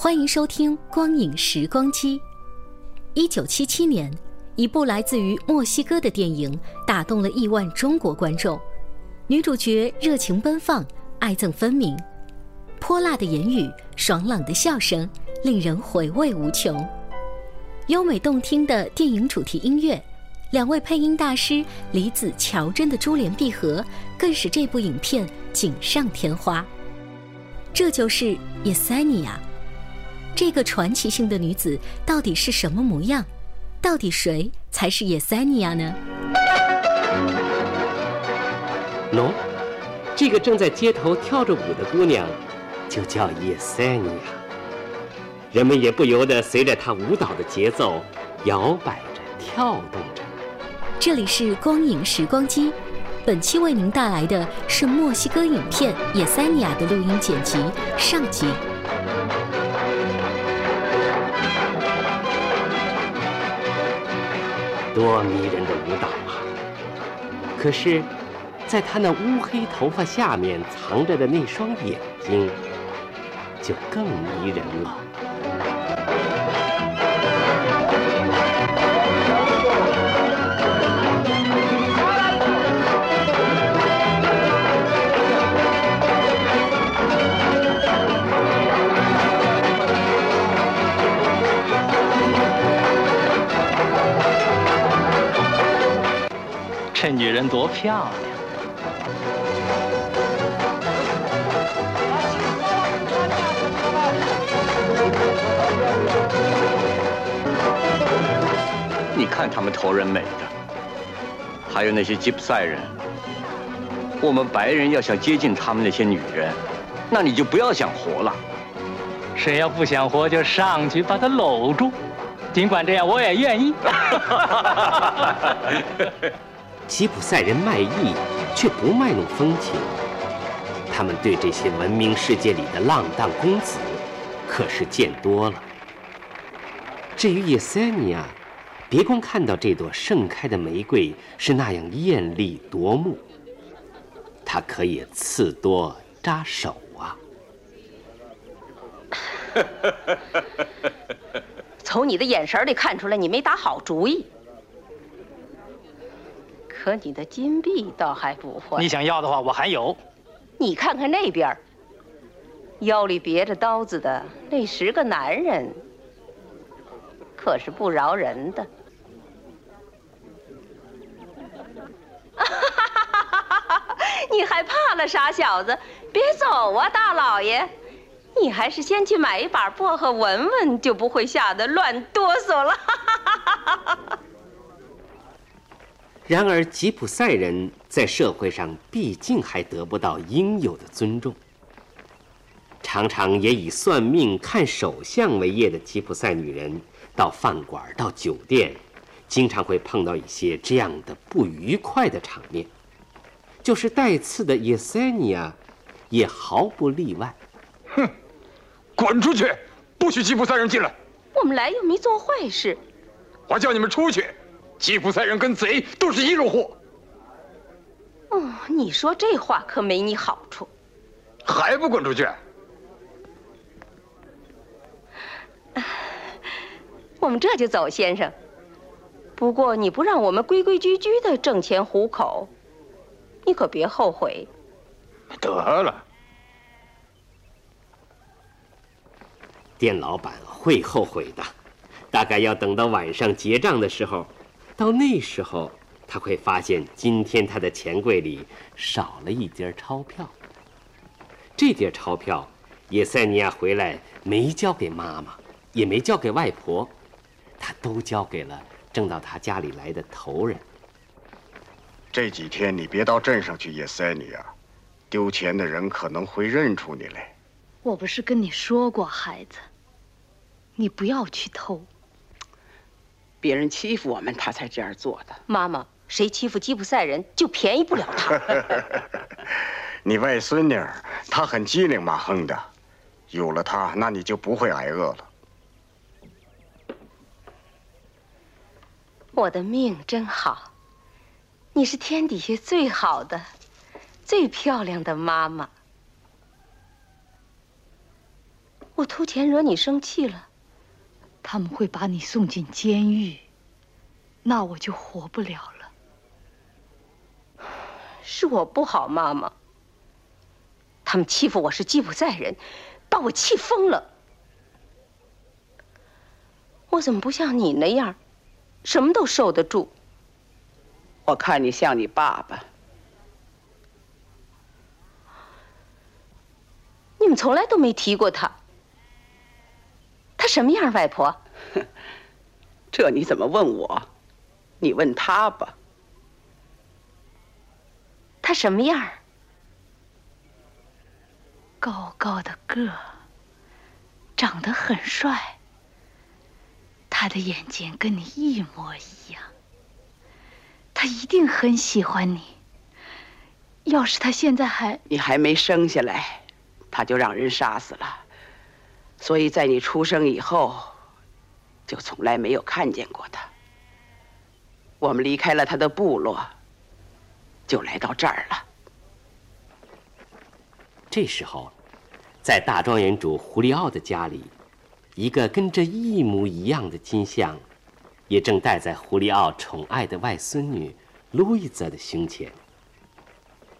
欢迎收听《光影时光机》。一九七七年，一部来自于墨西哥的电影打动了亿万中国观众。女主角热情奔放，爱憎分明，泼辣的言语，爽朗的笑声，令人回味无穷。优美动听的电影主题音乐，两位配音大师李子、乔真的珠联璧合，更使这部影片锦上添花。这就是叶塞尼亚，这个传奇性的女子到底是什么模样？到底谁才是叶塞尼亚呢？喏，这个正在街头跳着舞的姑娘，就叫叶塞尼亚。人们也不由得随着她舞蹈的节奏摇摆着、跳动着。这里是光影时光机，本期为您带来的是墨西哥影片《叶塞尼亚》的录音剪辑上集。多迷人的舞蹈啊！可是，在他那乌黑头发下面藏着的那双眼睛，就更迷人了。这女人多漂亮！你看他们头人美的，还有那些吉普赛人。我们白人要想接近他们那些女人，那你就不要想活了。谁要不想活，就上去把她搂住。尽管这样，我也愿意。吉普赛人卖艺，却不卖弄风情。他们对这些文明世界里的浪荡公子，可是见多了。至于叶塞尼亚，别光看到这朵盛开的玫瑰是那样艳丽夺目，它可以刺多扎手啊！从你的眼神里看出来，你没打好主意。可你的金币倒还不坏。你想要的话，我还有。你看看那边，腰里别着刀子的那十个男人，可是不饶人的。你还怕了，傻小子？别走啊，大老爷！你还是先去买一把薄荷闻闻，就不会吓得乱哆嗦了。然而，吉普赛人在社会上毕竟还得不到应有的尊重。常常也以算命、看手相为业的吉普赛女人，到饭馆、到酒店，经常会碰到一些这样的不愉快的场面。就是带刺的叶塞尼亚，也毫不例外。哼，滚出去！不许吉普赛人进来！我们来又没做坏事。我叫你们出去！吉普赛人跟贼都是一路货。哦，你说这话可没你好处。还不滚出去！我们这就走，先生。不过你不让我们规规矩矩的挣钱糊口，你可别后悔。得了，店老板会后悔的。大概要等到晚上结账的时候，到那时候他会发现今天他的钱柜里少了一叠钞票。这叠钞票，叶塞尼亚回来没交给妈妈，也没交给外婆，他都交给了正到他家里来的头人。这几天你别到镇上去，叶塞尼亚，丢钱的人可能会认出你来。我不是跟你说过，孩子，你不要去偷。别人欺负我们，他才这样做的。妈妈，谁欺负吉普赛人，就便宜不了他。你外孙女儿，她很机灵马亨的，有了她，那你就不会挨饿了。我的命真好，你是天底下最好的、最漂亮的妈妈。我偷钱惹你生气了，他们会把你送进监狱，那我就活不了了。是我不好，妈妈。他们欺负我是吉普赛人，把我气疯了。我怎么不像你那样，什么都受得住？我看你像你爸爸。你们从来都没提过他。他什么样，外婆？这你怎么问我？你问他吧。他什么样？高高的个，长得很帅。他的眼睛跟你一模一样。他一定很喜欢你。要是他现在还……你还没生下来，他就让人杀死了。所以在你出生以后，就从来没有看见过他。我们离开了他的部落，就来到这儿了。这时候，在大庄园主胡利奥的家里，一个跟这一模一样的金像，也正戴在胡利奥宠爱的外孙女路易泽的胸前。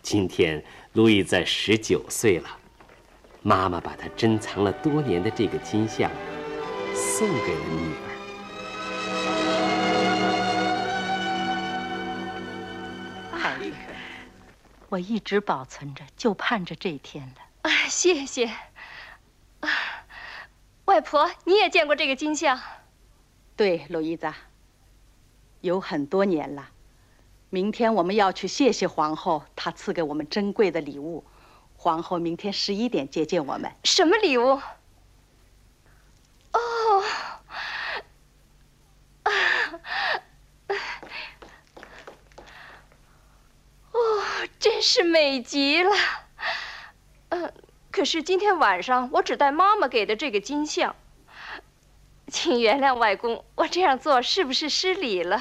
今天，路易泽十九岁了，妈妈把她珍藏了多年的这个金像，送给了女儿。孩子，我一直保存着，就盼着这一天了。啊，谢谢。啊，外婆，你也见过这个金像？对，鲁伊子，有很多年了。明天我们要去谢谢皇后，她赐给我们珍贵的礼物。皇后明天十一点接见我们。什么礼物？哦，啊，哦，真是美极了。嗯，可是今天晚上我只带妈妈给的这个金像。请原谅外公，我这样做是不是失礼了？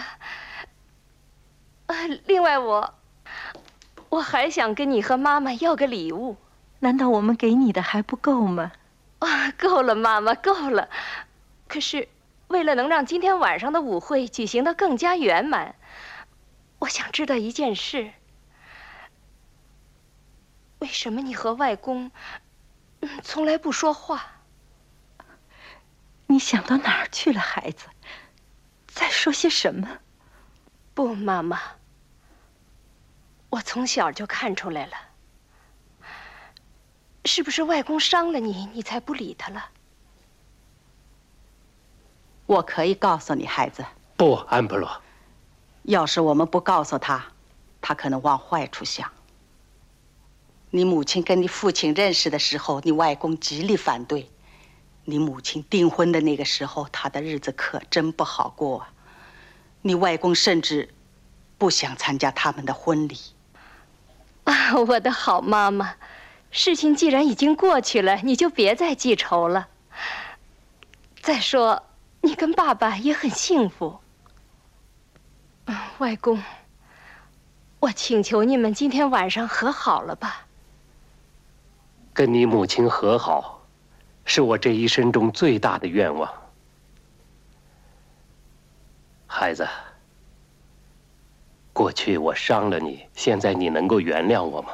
呃，另外我，我还想跟你和妈妈要个礼物。难道我们给你的还不够吗？啊，够了，妈妈，够了。可是，为了能让今天晚上的舞会举行的更加圆满，我想知道一件事：为什么你和外公，嗯，从来不说话？你想到哪儿去了，孩子？在说些什么？不，妈妈，我从小就看出来了。是不是外公伤了你，你才不理他了？我可以告诉你，孩子。不，安布罗。要是我们不告诉他，他可能往坏处想。你母亲跟你父亲认识的时候，你外公极力反对。你母亲订婚的那个时候，他的日子可真不好过啊。你外公甚至不想参加他们的婚礼。啊，我的好妈妈。事情既然已经过去了，你就别再记仇了。再说，你跟爸爸也很幸福。外公，我请求你们今天晚上和好了吧。跟你母亲和好，是我这一生中最大的愿望。孩子，过去我伤了你，现在你能够原谅我吗？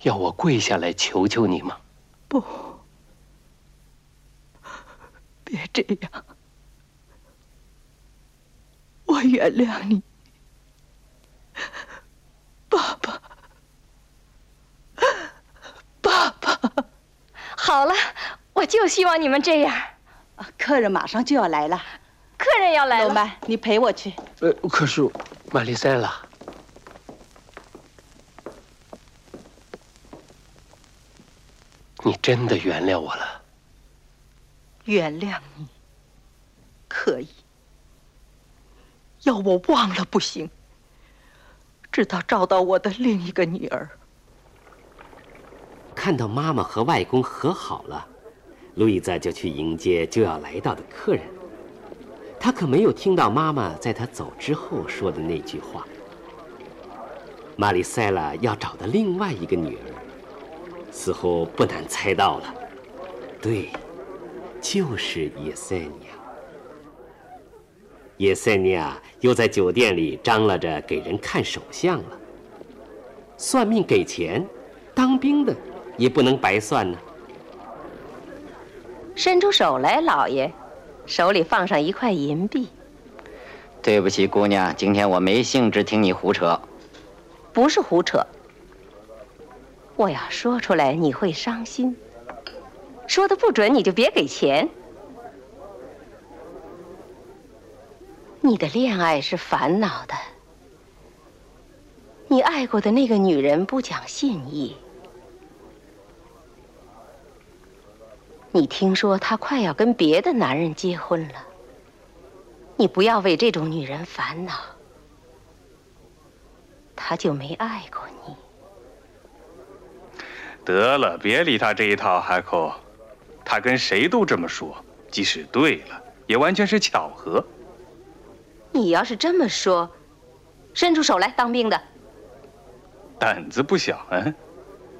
要我跪下来求求你吗？不，别这样。我原谅你，爸爸，爸爸。好了，我就希望你们这样。客人马上就要来了，客人要来了。老曼，你陪我去。呃，可是玛丽塞拉，你真的原谅我了？原谅你，可以。要我忘了不行，直到找到我的另一个女儿。看到妈妈和外公和好了，路易斯就去迎接就要来到的客人。他可没有听到妈妈在他走之后说的那句话。玛丽塞拉要找的另外一个女儿，似乎不难猜到了，对，就是叶塞尼亚。叶塞尼亚又在酒店里张罗着给人看手相了。算命给钱，当兵的也不能白算呢。伸出手来，老爷，手里放上一块银币。对不起，姑娘，今天我没兴致听你胡扯。不是胡扯，我要说出来你会伤心。说的不准，你就别给钱。你的恋爱是烦恼的，你爱过的那个女人不讲信义。你听说她快要跟别的男人结婚了，你不要为这种女人烦恼。她就没爱过你。得了，别理他这一套，海口。他跟谁都这么说，即使对了，也完全是巧合。你要是这么说，伸出手来，当兵的。胆子不小，嗯，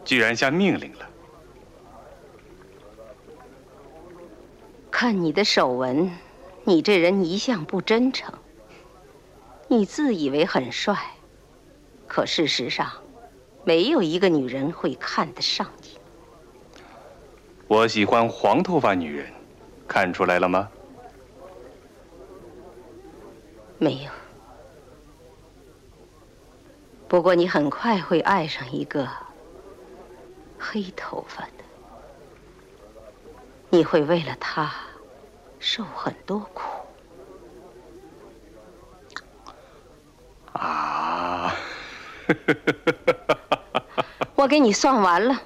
居然下命令了。看你的手纹，你这人一向不真诚。你自以为很帅，可事实上，没有一个女人会看得上你。我喜欢黄头发女人，看出来了吗？没有。不过你很快会爱上一个黑头发的，你会为了他受很多苦。啊！我给你算完了，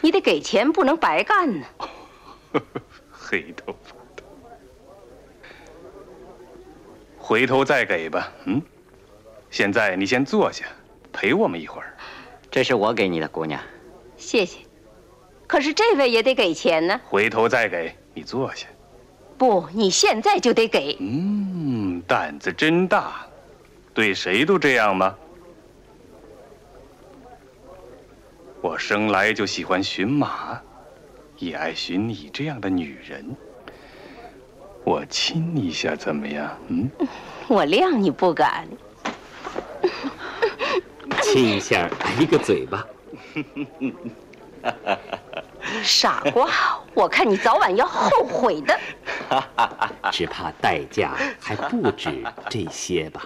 你得给钱，不能白干呢。黑头发的，回头再给吧。嗯，现在你先坐下，陪我们一会儿。这是我给你的，姑娘。谢谢。可是这位也得给钱呢。回头再给你坐下。不，你现在就得给。嗯，胆子真大，对谁都这样吗？我生来就喜欢寻马，也爱寻你这样的女人。我亲你一下怎么样？嗯，我谅你不敢。亲一下，挨一个嘴巴。傻瓜，我看你早晚要后悔的。只怕代价还不止这些吧。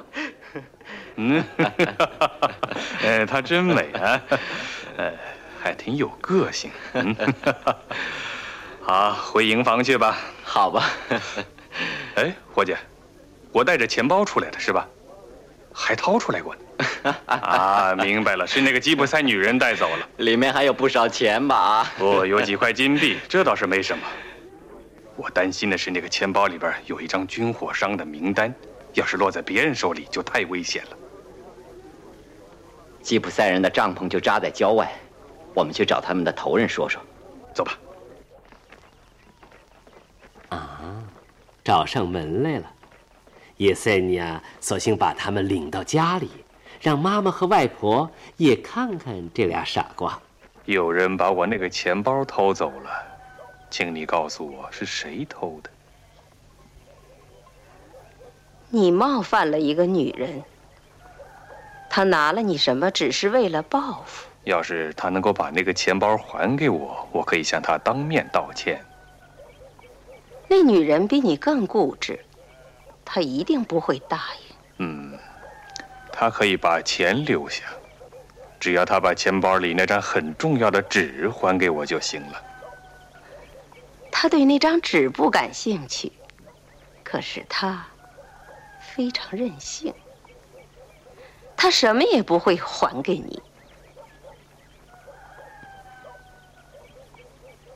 嗯，哎，她真美啊，呃，还挺有个性。嗯，好，回营房去吧。好吧。哎，伙计，我带着钱包出来的是吧？还掏出来过呢。啊，明白了，是那个吉普赛女人带走了。里面还有不少钱吧？不，有几块金币，这倒是没什么。我担心的是那个钱包里边有一张军火商的名单，要是落在别人手里，就太危险了。吉普赛人的帐篷就扎在郊外，我们去找他们的头人说说。走吧。啊，找上门来了。叶塞尼亚索性把他们领到家里，让妈妈和外婆也看看这俩傻瓜。有人把我那个钱包偷走了，请你告诉我是谁偷的。你冒犯了一个女人，她拿了你什么，只是为了报复。要是她能够把那个钱包还给我，我可以向她当面道歉。那女人比你更固执。她一定不会答应。嗯，她可以把钱留下，只要她把钱包里那张很重要的纸还给我就行了。他对那张纸不感兴趣，可是他非常任性，他什么也不会还给你。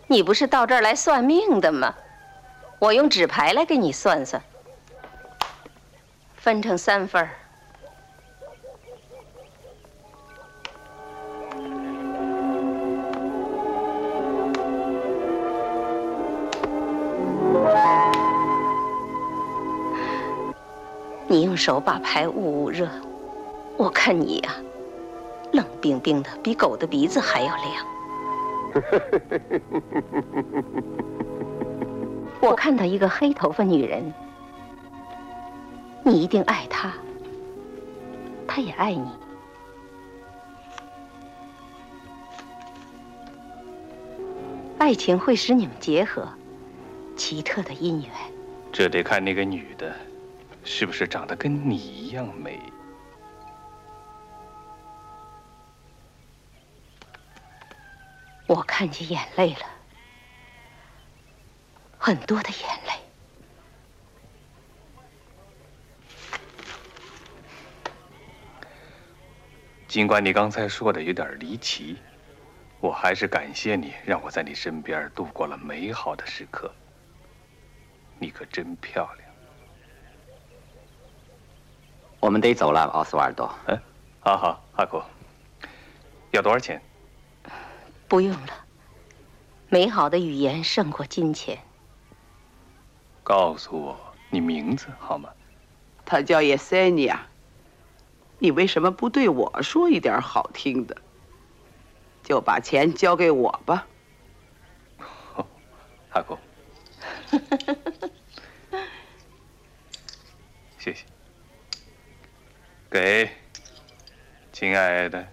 你不是到这儿来算命的吗？我用纸牌来给你算算，分成三份儿。你用手把牌捂捂热，我看你呀，冷冰冰的，比狗的鼻子还要凉。我看到一个黑头发女人，你一定爱她，她也爱你。爱情会使你们结合，奇特的姻缘。这得看那个女的，是不是长得跟你一样美。我看见眼泪了，很多的眼泪。尽管你刚才说的有点离奇，我还是感谢你，让我在你身边度过了美好的时刻。你可真漂亮。我们得走了，奥斯瓦尔多。嗯，好好，阿古，要多少钱？不用了，美好的语言胜过金钱。告诉我你名字好吗？他叫叶塞尼亚。你为什么不对我说一点好听的？就把钱交给我吧。阿古，谢谢。给，亲爱的。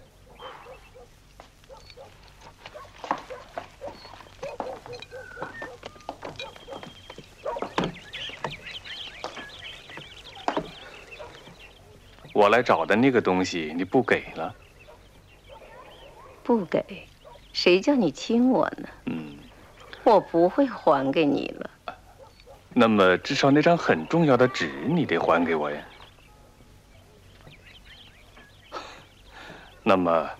我来找的那个东西你不给了？不给，谁叫你亲我呢？嗯，我不会还给你了。那么至少那张很重要的纸你得还给我呀。那么，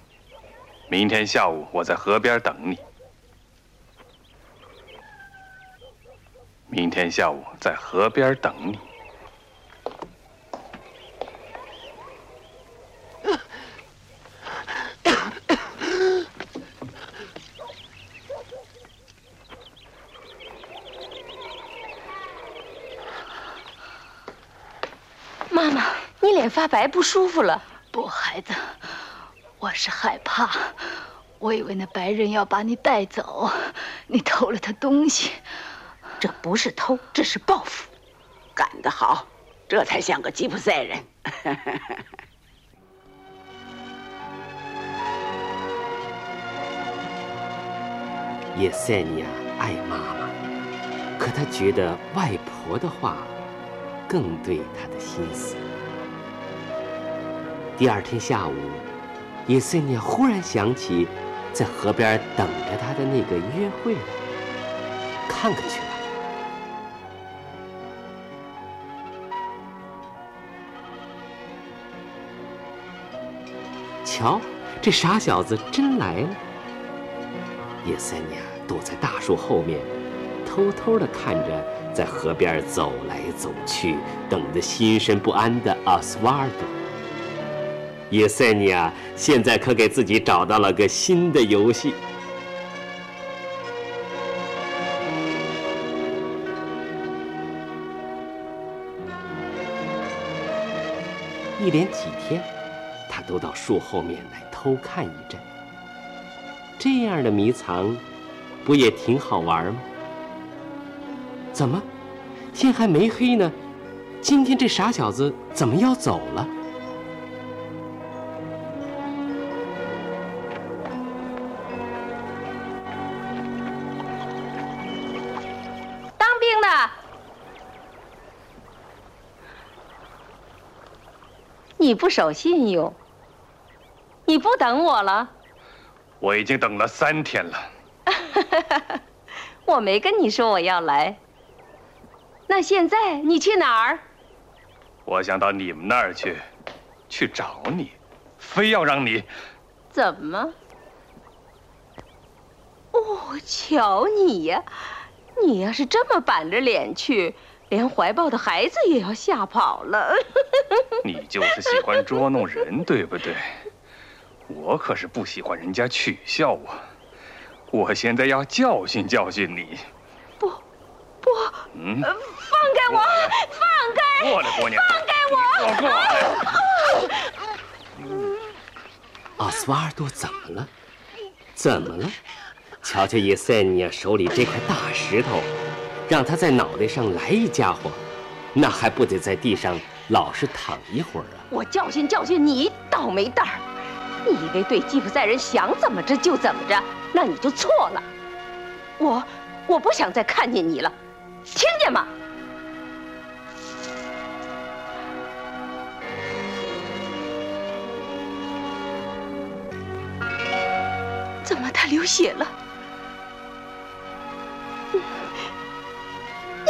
明天下午我在河边等你。明天下午在河边等你。妈妈，你脸发白，不舒服了。不，孩子，我是害怕。我以为那白人要把你带走，你偷了他东西。这不是偷，这是报复。干得好，这才像个吉普赛人。叶塞尼亚爱妈妈，可他觉得外婆的话更对他的心思。第二天下午，叶塞尼忽然想起在河边等着他的那个约会，看看去吧。瞧，这傻小子真来了。叶塞尼亚躲在大树后面，偷偷地看着在河边走来走去、等得心神不安的阿斯瓦尔多。叶塞尼亚现在可给自己找到了个新的游戏。一连几天，他都到树后面来偷看一阵。这样的迷藏，不也挺好玩吗？怎么，天还没黑呢？今天这傻小子怎么要走了？你不守信用，你不等我了？我已经等了三天了。我没跟你说我要来。那现在你去哪儿？我想到你们那儿去，去找你，非要让你……怎么？哦，瞧你呀！你要是这么板着脸去，连怀抱的孩子也要吓跑了。你就是喜欢捉弄人，对不对？我可是不喜欢人家取笑我。我现在要教训教训你。不，不，嗯，放开我，放开，过来，姑娘，放开我，过来。奥斯瓦尔多怎么了？怎么了？瞧瞧伊塞尼亚手里这块大石头，让他在脑袋上来一家伙，那还不得在地上老实躺一会儿啊？我教训教训你，倒霉蛋儿！你以为对吉普赛人想怎么着就怎么着，那你就错了。我我不想再看见你了，听见吗？怎么他流血了？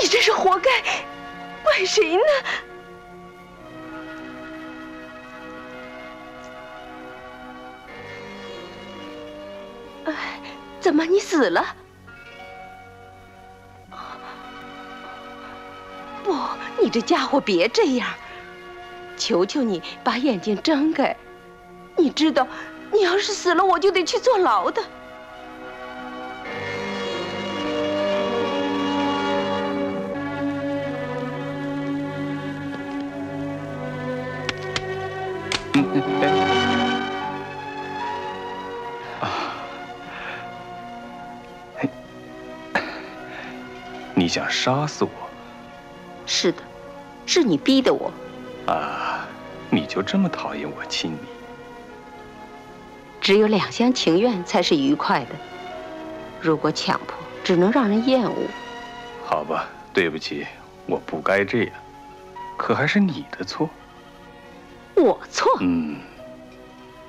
你这是活该，怪谁呢？哎，怎么你死了？不，你这家伙别这样！求求你把眼睛睁开！你知道，你要是死了，我就得去坐牢的。你想杀死我？是的，是你逼的我。啊，你就这么讨厌我亲你？只有两厢情愿才是愉快的，如果强迫，只能让人厌恶。好吧，对不起，我不该这样，可还是你的错。我错？嗯，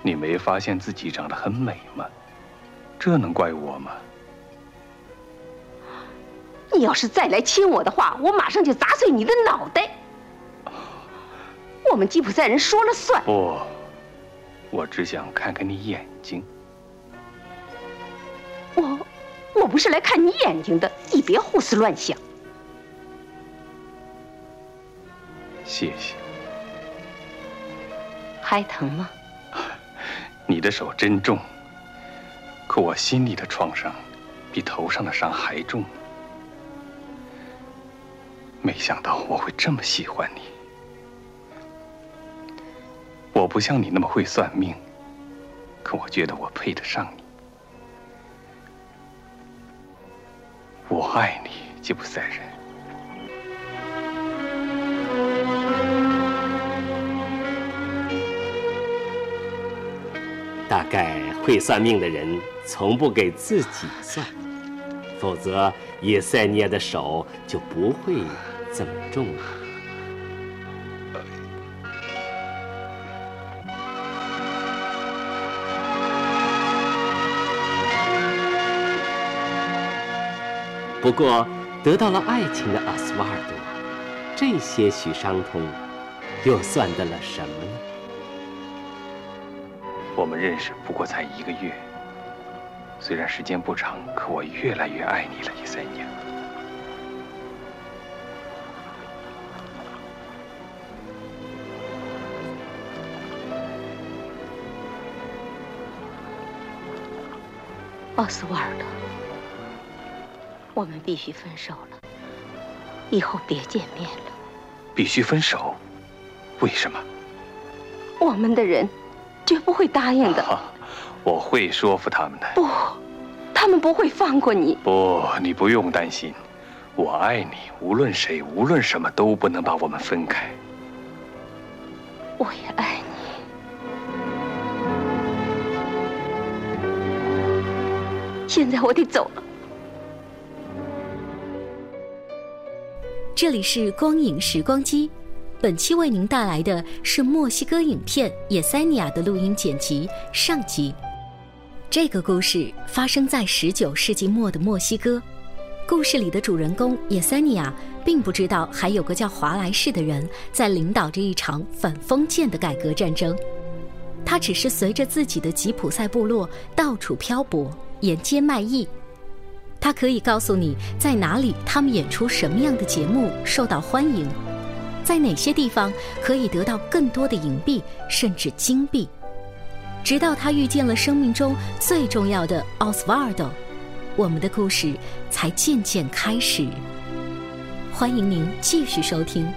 你没发现自己长得很美吗？这能怪我吗？你要是再来亲我的话，我马上就砸碎你的脑袋。我们吉普赛人说了算。不，我只想看看你眼睛。我，我不是来看你眼睛的，你别胡思乱想。谢谢。还疼吗？你的手真重，可我心里的创伤比头上的伤还重。没想到我会这么喜欢你。我不像你那么会算命，可我觉得我配得上你。我爱你，吉普赛人。大概会算命的人从不给自己算，否则叶塞尼亚的手就不会怎么种啊。不过，得到了爱情的阿斯瓦尔多，这些许伤痛，又算得了什么呢？我们认识不过才一个月，虽然时间不长，可我越来越爱你了，叶塞尼奥斯瓦尔德，我们必须分手了，以后别见面了。必须分手？为什么？我们的人绝不会答应的。啊、我会说服他们的。不，他们不会放过你。不，你不用担心，我爱你，无论谁，无论什么都不能把我们分开。我也爱你。现在我得走了。这里是光影时光机，本期为您带来的是墨西哥影片《野塞尼亚》的录音剪辑上集。这个故事发生在19世纪末的墨西哥。故事里的主人公野塞尼亚并不知道还有个叫华莱士的人在领导着一场反封建的改革战争。他只是随着自己的吉普赛部落到处漂泊，沿街卖艺。他可以告诉你在哪里他们演出什么样的节目受到欢迎。在哪些地方可以得到更多的银币，甚至金币？直到他遇见了生命中最重要的奥斯瓦尔多，我们的故事才渐渐开始。欢迎您继续收听。